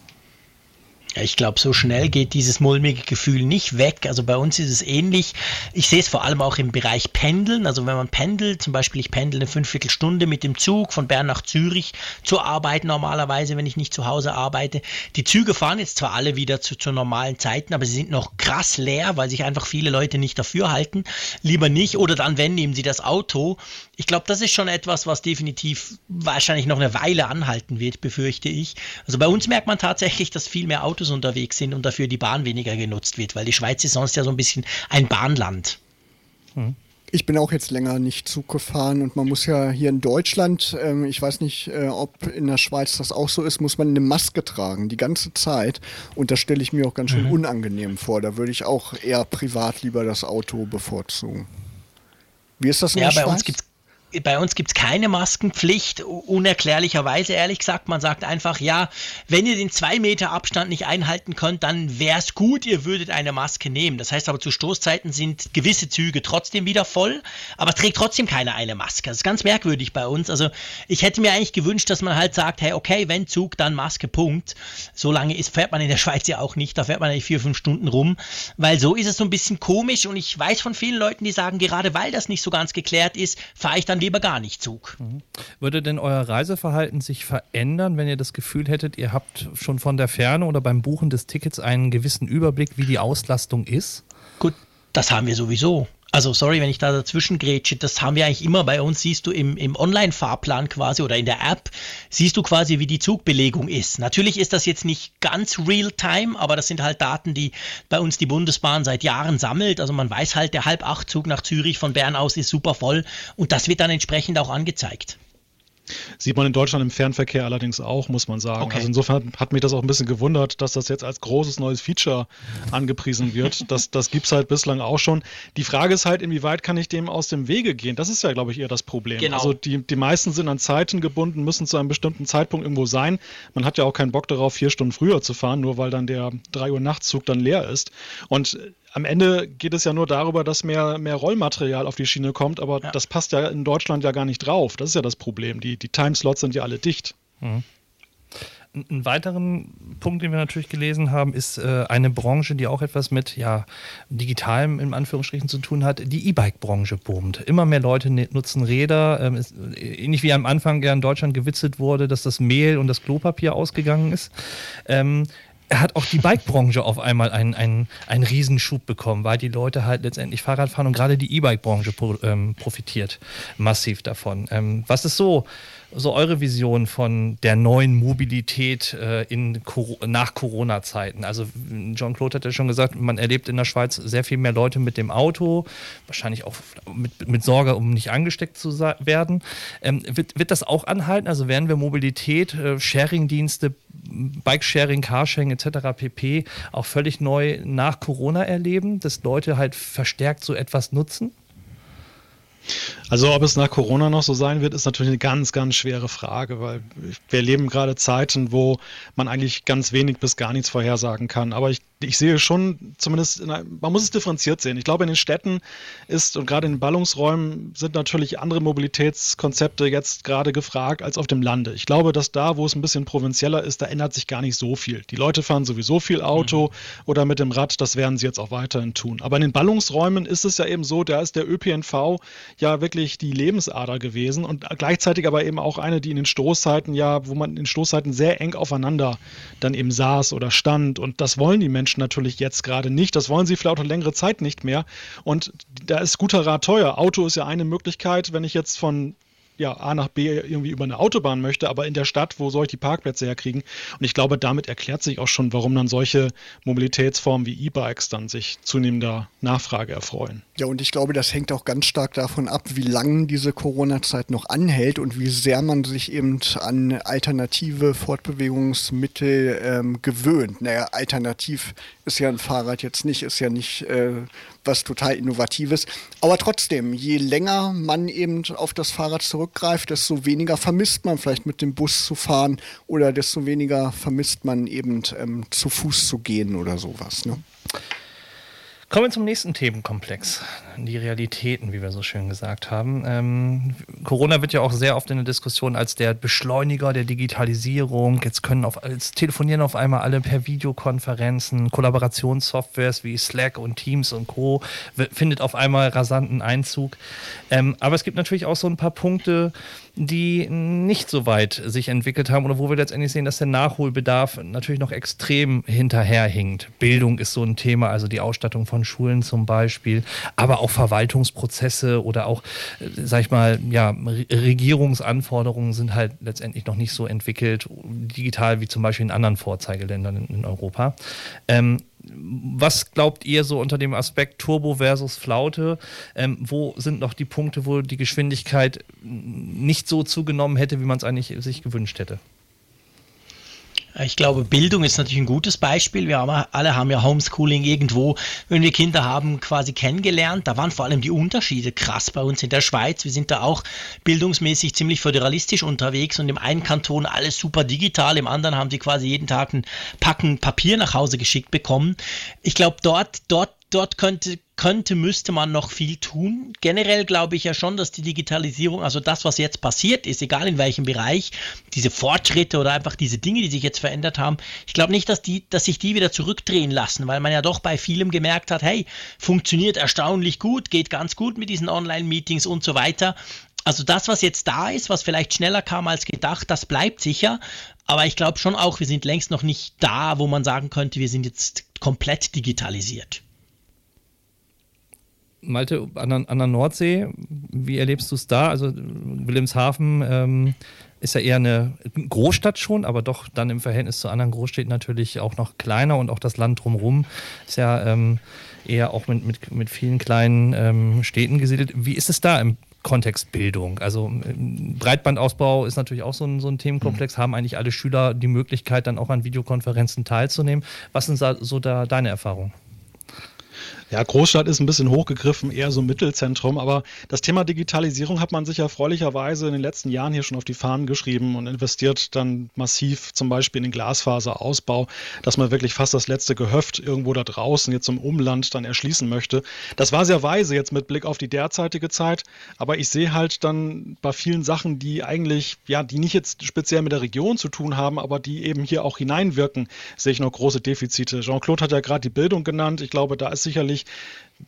Ja, ich glaube, so schnell geht dieses mulmige Gefühl nicht weg. Also bei uns ist es ähnlich. Ich sehe es vor allem auch im Bereich Pendeln. Also wenn man pendelt, zum Beispiel ich pendel eine Fünfviertelstunde mit dem Zug von Bern nach Zürich zur Arbeit normalerweise, wenn ich nicht zu Hause arbeite. Die Züge fahren jetzt zwar alle wieder zu, zu normalen Zeiten, aber sie sind noch krass leer, weil sich einfach viele Leute nicht dafür halten. Lieber nicht. Oder dann, wenn, nehmen sie das Auto. Ich glaube, das ist schon etwas, was definitiv wahrscheinlich noch eine Weile anhalten wird, befürchte ich. Also bei uns merkt man tatsächlich, dass viel mehr Autos unterwegs sind und dafür die Bahn weniger genutzt wird, weil die Schweiz ist sonst ja so ein bisschen ein Bahnland. Hm. Ich bin auch jetzt länger nicht Zug gefahren und man muss ja hier in Deutschland, ähm, ich weiß nicht, äh, ob in der Schweiz das auch so ist, muss man eine Maske tragen, die ganze Zeit. Und das stelle ich mir auch ganz schön mhm. unangenehm vor. Da würde ich auch eher privat lieber das Auto bevorzugen. Wie ist das in ja, der Schweiz? Bei uns gibt's bei uns gibt es keine Maskenpflicht, unerklärlicherweise ehrlich gesagt. Man sagt einfach, ja, wenn ihr den 2 Meter Abstand nicht einhalten könnt, dann wäre es gut, ihr würdet eine Maske nehmen. Das heißt aber, zu Stoßzeiten sind gewisse Züge trotzdem wieder voll, aber trägt trotzdem keiner eine Maske. Das ist ganz merkwürdig bei uns. Also ich hätte mir eigentlich gewünscht, dass man halt sagt, hey, okay, wenn Zug, dann Maske, Punkt. So lange ist, fährt man in der Schweiz ja auch nicht, da fährt man eigentlich vier, fünf Stunden rum, weil so ist es so ein bisschen komisch und ich weiß von vielen Leuten, die sagen, gerade weil das nicht so ganz geklärt ist, fahre ich dann lieber gar nicht Zug. Mhm. Würde denn euer Reiseverhalten sich verändern, wenn ihr das Gefühl hättet, ihr habt schon von der Ferne oder beim Buchen des Tickets einen gewissen Überblick, wie die Auslastung ist? Gut, das haben wir sowieso. Also sorry, wenn ich da dazwischen grätsche, das haben wir eigentlich immer bei uns, siehst du im, im Online-Fahrplan quasi oder in der App, siehst du quasi, wie die Zugbelegung ist. Natürlich ist das jetzt nicht ganz real-time, aber das sind halt Daten, die bei uns die Bundesbahn seit Jahren sammelt. Also man weiß halt, der Halb-Acht-Zug nach Zürich von Bern aus ist super voll und das wird dann entsprechend auch angezeigt. Sieht man in Deutschland im Fernverkehr allerdings auch, muss man sagen. Okay. Also insofern hat mich das auch ein bisschen gewundert, dass das jetzt als großes neues Feature angepriesen wird. Das, das gibt es halt bislang auch schon. Die Frage ist halt, inwieweit kann ich dem aus dem Wege gehen? Das ist ja, glaube ich, eher das Problem. Genau. Also die, die meisten sind an Zeiten gebunden, müssen zu einem bestimmten Zeitpunkt irgendwo sein. Man hat ja auch keinen Bock darauf, vier Stunden früher zu fahren, nur weil dann der 3 Uhr Nachtzug dann leer ist. Und am Ende geht es ja nur darüber, dass mehr, mehr Rollmaterial auf die Schiene kommt, aber ja. das passt ja in Deutschland ja gar nicht drauf. Das ist ja das Problem. Die, die Timeslots sind ja alle dicht. Mhm. Einen weiteren Punkt, den wir natürlich gelesen haben, ist äh, eine Branche, die auch etwas mit ja, digitalem in Anführungsstrichen zu tun hat. Die E-Bike-Branche boomt. Immer mehr Leute ne, nutzen Räder. Ähm, ist, ähnlich wie am Anfang ja in Deutschland gewitzelt wurde, dass das Mehl und das Klopapier ausgegangen ist. Ähm, hat auch die Bike-Branche auf einmal einen, einen, einen Riesenschub bekommen, weil die Leute halt letztendlich Fahrrad fahren und gerade die E-Bike-Branche ähm, profitiert massiv davon. Ähm, was ist so so eure Vision von der neuen Mobilität äh, in, nach Corona-Zeiten? Also John Claude hat ja schon gesagt, man erlebt in der Schweiz sehr viel mehr Leute mit dem Auto, wahrscheinlich auch mit, mit Sorge, um nicht angesteckt zu werden. Ähm, wird, wird das auch anhalten? Also werden wir Mobilität, äh, Sharing-Dienste, Bike-Sharing, Carsharing etc. pp. auch völlig neu nach Corona erleben, dass Leute halt verstärkt so etwas nutzen? Also ob es nach Corona noch so sein wird, ist natürlich eine ganz, ganz schwere Frage, weil wir leben gerade Zeiten, wo man eigentlich ganz wenig bis gar nichts vorhersagen kann. Aber ich, ich sehe schon, zumindest, einer, man muss es differenziert sehen. Ich glaube, in den Städten ist und gerade in den Ballungsräumen sind natürlich andere Mobilitätskonzepte jetzt gerade gefragt als auf dem Lande. Ich glaube, dass da, wo es ein bisschen provinzieller ist, da ändert sich gar nicht so viel. Die Leute fahren sowieso viel Auto mhm. oder mit dem Rad, das werden sie jetzt auch weiterhin tun. Aber in den Ballungsräumen ist es ja eben so, da ist der ÖPNV ja wirklich die Lebensader gewesen und gleichzeitig aber eben auch eine, die in den Stoßzeiten ja, wo man in den Stoßzeiten sehr eng aufeinander dann eben saß oder stand und das wollen die Menschen natürlich jetzt gerade nicht. Das wollen sie vielleicht auch längere Zeit nicht mehr und da ist guter Rat teuer. Auto ist ja eine Möglichkeit, wenn ich jetzt von ja, A nach B irgendwie über eine Autobahn möchte, aber in der Stadt, wo soll ich die Parkplätze herkriegen? Und ich glaube, damit erklärt sich auch schon, warum dann solche Mobilitätsformen wie E-Bikes dann sich zunehmender Nachfrage erfreuen. Ja, und ich glaube, das hängt auch ganz stark davon ab, wie lange diese Corona-Zeit noch anhält und wie sehr man sich eben an alternative Fortbewegungsmittel ähm, gewöhnt. Naja, alternativ ist ja ein Fahrrad jetzt nicht, ist ja nicht äh, was total Innovatives. Aber trotzdem, je länger man eben auf das Fahrrad zurückgreift, desto weniger vermisst man vielleicht mit dem Bus zu fahren oder desto weniger vermisst man eben ähm, zu Fuß zu gehen oder sowas. Ne? Kommen wir zum nächsten Themenkomplex, die Realitäten, wie wir so schön gesagt haben. Ähm, Corona wird ja auch sehr oft in der Diskussion als der Beschleuniger der Digitalisierung. Jetzt können auf, jetzt telefonieren auf einmal alle per Videokonferenzen, Kollaborationssoftwares wie Slack und Teams und Co. findet auf einmal rasanten Einzug. Ähm, aber es gibt natürlich auch so ein paar Punkte, die nicht so weit sich entwickelt haben oder wo wir letztendlich sehen, dass der Nachholbedarf natürlich noch extrem hinterherhinkt. Bildung ist so ein Thema, also die Ausstattung von Schulen zum Beispiel, aber auch Verwaltungsprozesse oder auch, äh, sag ich mal, ja, Regierungsanforderungen sind halt letztendlich noch nicht so entwickelt, digital wie zum Beispiel in anderen Vorzeigeländern in, in Europa. Ähm, was glaubt ihr so unter dem Aspekt Turbo versus Flaute? Ähm, wo sind noch die Punkte, wo die Geschwindigkeit nicht so zugenommen hätte, wie man es eigentlich sich gewünscht hätte? Ich glaube, Bildung ist natürlich ein gutes Beispiel. Wir haben, alle haben ja Homeschooling irgendwo, wenn wir Kinder haben, quasi kennengelernt. Da waren vor allem die Unterschiede krass bei uns in der Schweiz. Wir sind da auch bildungsmäßig ziemlich föderalistisch unterwegs und im einen Kanton alles super digital, im anderen haben sie quasi jeden Tag ein Packen Papier nach Hause geschickt bekommen. Ich glaube, dort, dort dort könnte, könnte, müsste man noch viel tun. Generell glaube ich ja schon, dass die Digitalisierung, also das, was jetzt passiert ist, egal in welchem Bereich, diese Fortschritte oder einfach diese Dinge, die sich jetzt verändert haben, ich glaube nicht, dass, die, dass sich die wieder zurückdrehen lassen, weil man ja doch bei vielem gemerkt hat, hey, funktioniert erstaunlich gut, geht ganz gut mit diesen Online-Meetings und so weiter. Also das, was jetzt da ist, was vielleicht schneller kam als gedacht, das bleibt sicher. Aber ich glaube schon auch, wir sind längst noch nicht da, wo man sagen könnte, wir sind jetzt komplett digitalisiert. Malte, an der, an der Nordsee, wie erlebst du es da? Also Wilhelmshaven ähm, ist ja eher eine Großstadt schon, aber doch dann im Verhältnis zu anderen Großstädten natürlich auch noch kleiner und auch das Land drumherum ist ja ähm, eher auch mit, mit, mit vielen kleinen ähm, Städten gesiedelt. Wie ist es da im Kontext Bildung? Also ähm, Breitbandausbau ist natürlich auch so ein, so ein Themenkomplex. Mhm. Haben eigentlich alle Schüler die Möglichkeit, dann auch an Videokonferenzen teilzunehmen? Was sind so da deine Erfahrungen? Ja, Großstadt ist ein bisschen hochgegriffen, eher so Mittelzentrum, aber das Thema Digitalisierung hat man sich erfreulicherweise in den letzten Jahren hier schon auf die Fahnen geschrieben und investiert dann massiv zum Beispiel in den Glasfaserausbau, dass man wirklich fast das letzte Gehöft irgendwo da draußen jetzt im Umland dann erschließen möchte. Das war sehr weise jetzt mit Blick auf die derzeitige Zeit, aber ich sehe halt dann bei vielen Sachen, die eigentlich, ja, die nicht jetzt speziell mit der Region zu tun haben, aber die eben hier auch hineinwirken, sehe ich noch große Defizite. Jean-Claude hat ja gerade die Bildung genannt. Ich glaube, da ist sicherlich ehrlich,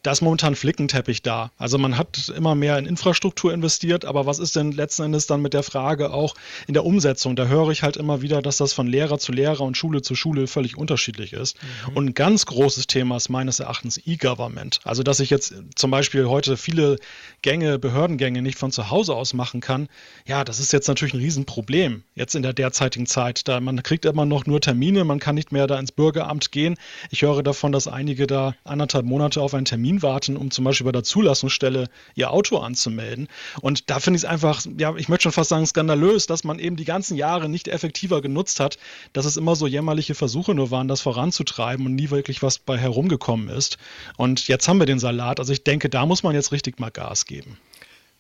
da ist momentan Flickenteppich da. Also man hat immer mehr in Infrastruktur investiert, aber was ist denn letzten Endes dann mit der Frage auch in der Umsetzung? Da höre ich halt immer wieder, dass das von Lehrer zu Lehrer und Schule zu Schule völlig unterschiedlich ist. Mhm. Und ein ganz großes Thema ist meines Erachtens E-Government. Also dass ich jetzt zum Beispiel heute viele Gänge, Behördengänge nicht von zu Hause aus machen kann, ja, das ist jetzt natürlich ein Riesenproblem jetzt in der derzeitigen Zeit. Da man kriegt immer noch nur Termine, man kann nicht mehr da ins Bürgeramt gehen. Ich höre davon, dass einige da anderthalb Monate auf einen Termin warten, um zum Beispiel bei der Zulassungsstelle ihr Auto anzumelden. Und da finde ich es einfach, ja, ich möchte schon fast sagen, skandalös, dass man eben die ganzen Jahre nicht effektiver genutzt hat, dass es immer so jämmerliche Versuche nur waren, das voranzutreiben und nie wirklich was bei herumgekommen ist. Und jetzt haben wir den Salat. Also ich denke, da muss man jetzt richtig mal Gas geben.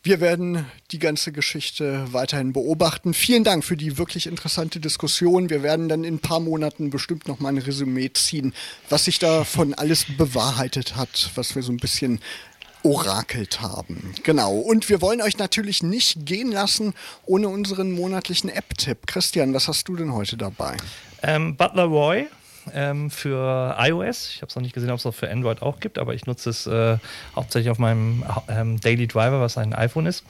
Wir werden die ganze Geschichte weiterhin beobachten. Vielen Dank für die wirklich interessante Diskussion. Wir werden dann in ein paar Monaten bestimmt noch mal ein Resümee ziehen, was sich davon alles bewahrheitet hat, was wir so ein bisschen orakelt haben. Genau. Und wir wollen euch natürlich nicht gehen lassen ohne unseren monatlichen App-Tipp. Christian, was hast du denn heute dabei? Ähm, Butler Roy ähm, für iOS. Ich habe es noch nicht gesehen, ob es auch für Android auch gibt, aber ich nutze es äh, hauptsächlich auf meinem ähm, Daily Driver, was ein iPhone ist.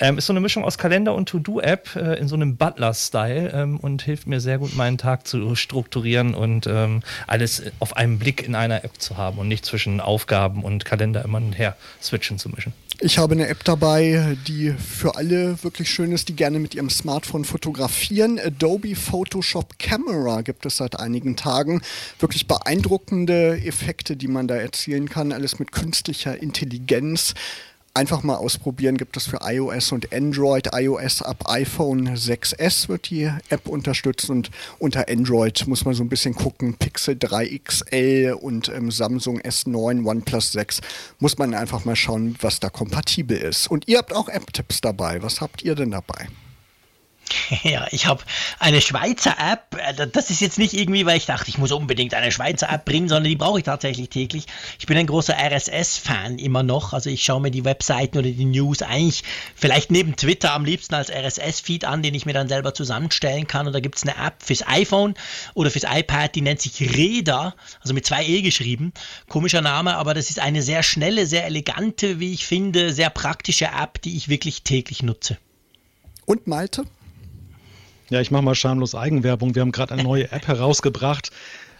Ähm, ist so eine Mischung aus Kalender und To-Do-App äh, in so einem Butler-Style ähm, und hilft mir sehr gut, meinen Tag zu strukturieren und ähm, alles auf einen Blick in einer App zu haben und nicht zwischen Aufgaben und Kalender immer her switchen zu mischen. Ich habe eine App dabei, die für alle wirklich schön ist, die gerne mit ihrem Smartphone fotografieren. Adobe Photoshop Camera gibt es seit einigen Tagen. Wirklich beeindruckende Effekte, die man da erzielen kann. Alles mit künstlicher Intelligenz einfach mal ausprobieren. Gibt es für iOS und Android. iOS ab iPhone 6S wird die App unterstützt und unter Android muss man so ein bisschen gucken. Pixel 3 XL und ähm, Samsung S9, OnePlus 6 muss man einfach mal schauen, was da kompatibel ist. Und ihr habt auch App-Tipps dabei. Was habt ihr denn dabei? Ja, ich habe eine Schweizer App. Äh, das ist jetzt nicht irgendwie, weil ich dachte, ich muss unbedingt eine Schweizer App bringen, sondern die brauche ich tatsächlich täglich. Ich bin ein großer RSS-Fan immer noch. Also ich schaue mir die Webseiten oder die News eigentlich vielleicht neben Twitter am liebsten als RSS-Feed an, den ich mir dann selber zusammenstellen kann. Und da gibt es eine App fürs iPhone oder fürs iPad, die nennt sich Reda, also mit zwei E geschrieben. Komischer Name, aber das ist eine sehr schnelle, sehr elegante, wie ich finde, sehr praktische App, die ich wirklich täglich nutze. Und Malte? Ja, ich mache mal schamlos Eigenwerbung. Wir haben gerade eine neue App herausgebracht.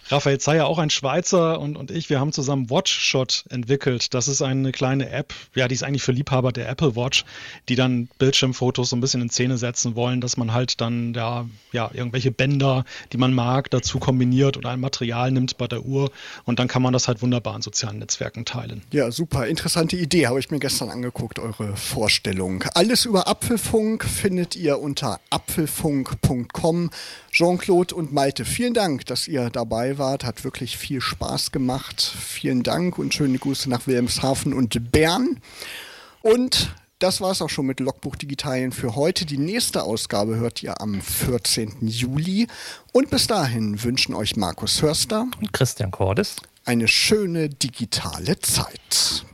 Raphael Zeyer, auch ein Schweizer und, und ich, wir haben zusammen WatchShot entwickelt. Das ist eine kleine App, ja, die ist eigentlich für Liebhaber der Apple Watch, die dann Bildschirmfotos so ein bisschen in Szene setzen wollen, dass man halt dann da, ja, irgendwelche Bänder, die man mag, dazu kombiniert oder ein Material nimmt bei der Uhr und dann kann man das halt wunderbar in sozialen Netzwerken teilen. Ja, super. Interessante Idee, habe ich mir gestern angeguckt, eure Vorstellung. Alles über Apfelfunk findet ihr unter apfelfunk.com. Jean-Claude und Malte, vielen Dank, dass ihr dabei wart. Hat wirklich viel Spaß gemacht. Vielen Dank und schöne Grüße nach Wilhelmshaven und Bern. Und das war es auch schon mit Logbuch Digitalien für heute. Die nächste Ausgabe hört ihr am 14. Juli. Und bis dahin wünschen euch Markus Hörster und Christian Cordes eine schöne digitale Zeit.